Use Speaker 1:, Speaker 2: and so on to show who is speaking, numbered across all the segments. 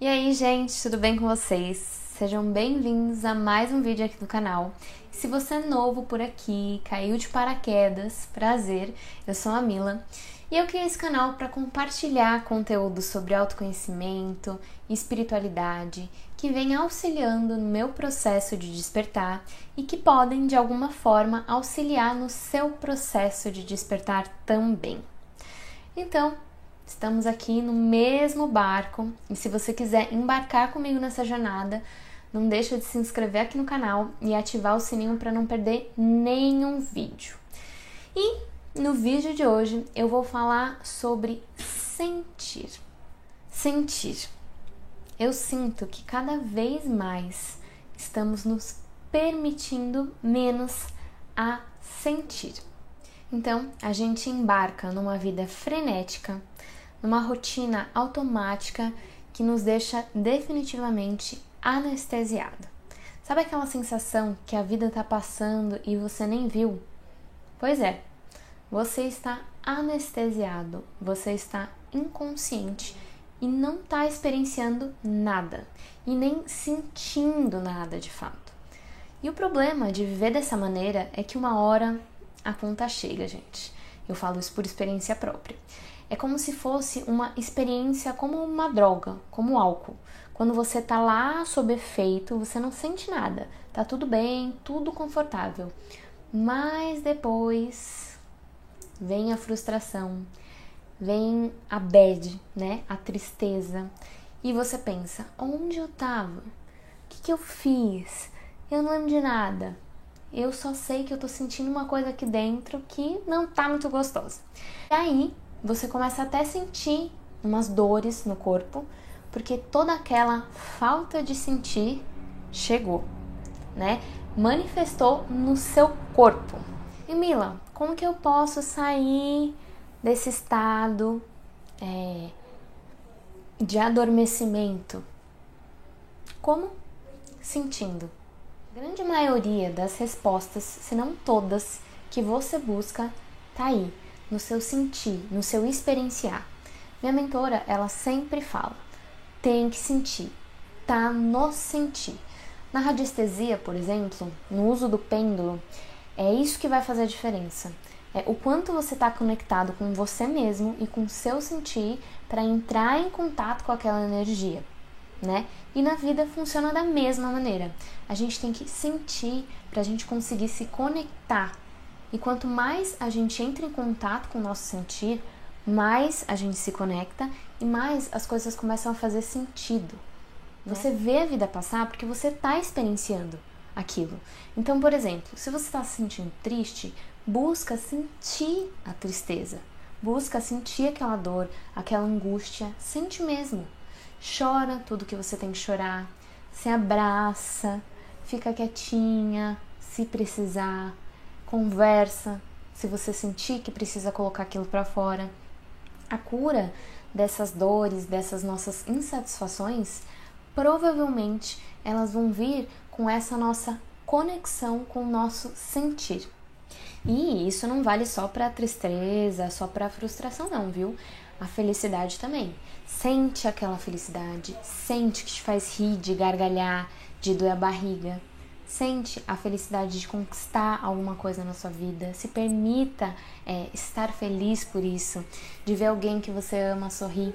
Speaker 1: E aí, gente, tudo bem com vocês? Sejam bem-vindos a mais um vídeo aqui do canal. Se você é novo por aqui, caiu de paraquedas, prazer, eu sou a Mila e eu criei esse canal para compartilhar conteúdo sobre autoconhecimento e espiritualidade que vem auxiliando no meu processo de despertar e que podem de alguma forma auxiliar no seu processo de despertar também. Então, Estamos aqui no mesmo barco e se você quiser embarcar comigo nessa jornada, não deixa de se inscrever aqui no canal e ativar o sininho para não perder nenhum vídeo. E no vídeo de hoje eu vou falar sobre sentir. Sentir. Eu sinto que cada vez mais estamos nos permitindo menos a sentir. Então, a gente embarca numa vida frenética, numa rotina automática que nos deixa definitivamente anestesiado. Sabe aquela sensação que a vida está passando e você nem viu? Pois é, você está anestesiado, você está inconsciente e não está experienciando nada e nem sentindo nada de fato. E o problema de viver dessa maneira é que uma hora a conta chega, gente. Eu falo isso por experiência própria. É como se fosse uma experiência como uma droga, como álcool. Quando você tá lá sob efeito, você não sente nada, tá tudo bem, tudo confortável. Mas depois vem a frustração, vem a bad, né? A tristeza. E você pensa: onde eu tava? O que, que eu fiz? Eu não lembro de nada. Eu só sei que eu tô sentindo uma coisa aqui dentro que não tá muito gostosa. E aí você começa até a sentir umas dores no corpo, porque toda aquela falta de sentir chegou, né? Manifestou no seu corpo. E Mila, como que eu posso sair desse estado é, de adormecimento? Como? Sentindo. A grande maioria das respostas, se não todas, que você busca, tá aí no seu sentir, no seu experienciar. Minha mentora, ela sempre fala: tem que sentir, tá no sentir. Na radiestesia, por exemplo, no uso do pêndulo, é isso que vai fazer a diferença. É o quanto você está conectado com você mesmo e com o seu sentir para entrar em contato com aquela energia, né? E na vida funciona da mesma maneira. A gente tem que sentir para a gente conseguir se conectar e quanto mais a gente entra em contato com o nosso sentir, mais a gente se conecta e mais as coisas começam a fazer sentido. Você vê a vida passar porque você está experienciando aquilo. Então, por exemplo, se você está se sentindo triste, busca sentir a tristeza. Busca sentir aquela dor, aquela angústia. Sente mesmo. Chora tudo que você tem que chorar. Se abraça. Fica quietinha, se precisar conversa, se você sentir que precisa colocar aquilo para fora. A cura dessas dores, dessas nossas insatisfações, provavelmente elas vão vir com essa nossa conexão com o nosso sentir. E isso não vale só para tristeza, só para frustração não, viu? A felicidade também. Sente aquela felicidade, sente que te faz rir, de gargalhar, de doer a barriga. Sente a felicidade de conquistar alguma coisa na sua vida. Se permita é, estar feliz por isso, de ver alguém que você ama sorrir.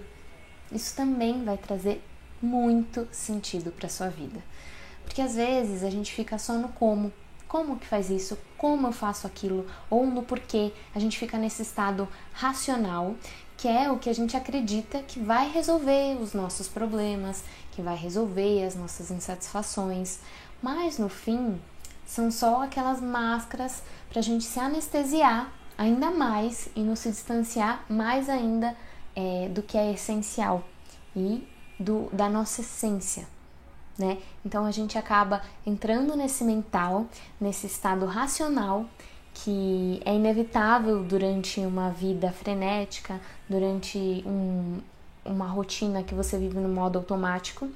Speaker 1: Isso também vai trazer muito sentido para sua vida. Porque às vezes a gente fica só no como. Como que faz isso? Como eu faço aquilo? Ou no porquê. A gente fica nesse estado racional, que é o que a gente acredita que vai resolver os nossos problemas, que vai resolver as nossas insatisfações. Mas no fim, são só aquelas máscaras para a gente se anestesiar ainda mais e nos distanciar mais ainda é, do que é essencial e do, da nossa essência. Né? Então a gente acaba entrando nesse mental, nesse estado racional que é inevitável durante uma vida frenética, durante um, uma rotina que você vive no modo automático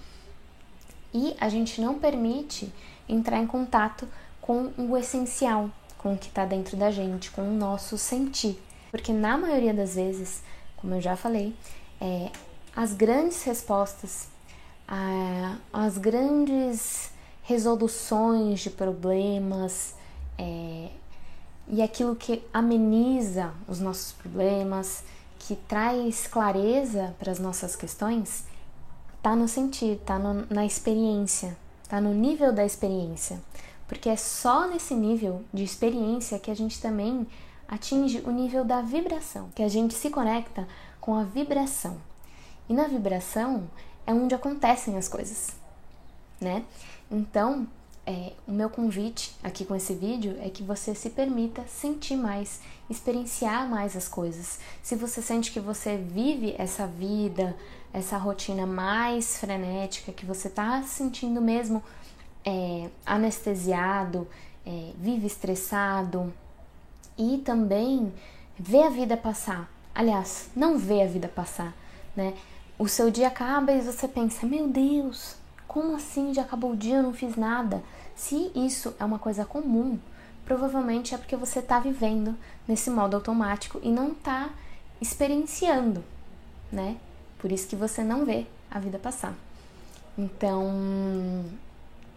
Speaker 1: e a gente não permite entrar em contato com o essencial, com o que está dentro da gente, com o nosso sentir. Porque na maioria das vezes, como eu já falei, é, as grandes respostas as grandes resoluções de problemas é, e aquilo que ameniza os nossos problemas, que traz clareza para as nossas questões, tá no sentir, tá no, na experiência, tá no nível da experiência. Porque é só nesse nível de experiência que a gente também atinge o nível da vibração, que a gente se conecta com a vibração. E na vibração é onde acontecem as coisas, né? Então, é, o meu convite aqui com esse vídeo é que você se permita sentir mais, experienciar mais as coisas. Se você sente que você vive essa vida, essa rotina mais frenética, que você está sentindo mesmo é, anestesiado, é, vive estressado e também vê a vida passar. Aliás, não vê a vida passar, né? O seu dia acaba e você pensa: meu Deus, como assim já acabou o dia, eu não fiz nada? Se isso é uma coisa comum, provavelmente é porque você está vivendo nesse modo automático e não está experienciando, né? Por isso que você não vê a vida passar. Então,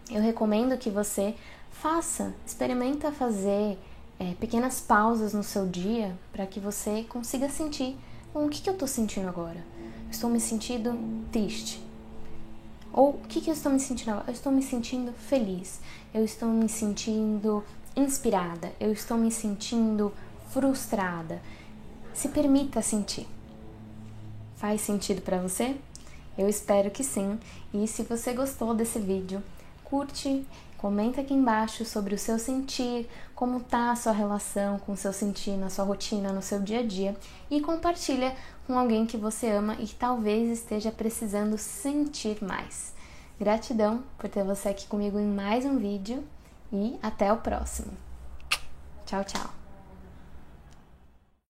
Speaker 1: eu recomendo que você faça, experimenta fazer é, pequenas pausas no seu dia para que você consiga sentir bom, o que, que eu estou sentindo agora. Estou me sentindo triste. Ou o que, que eu estou me sentindo? Eu estou me sentindo feliz, eu estou me sentindo inspirada, eu estou me sentindo frustrada. Se permita sentir. Faz sentido para você? Eu espero que sim. E se você gostou desse vídeo, curte, comenta aqui embaixo sobre o seu sentir, como tá a sua relação com o seu sentir na sua rotina, no seu dia a dia e compartilha com alguém que você ama e talvez esteja precisando sentir mais. Gratidão por ter você aqui comigo em mais um vídeo e até o próximo. Tchau, tchau.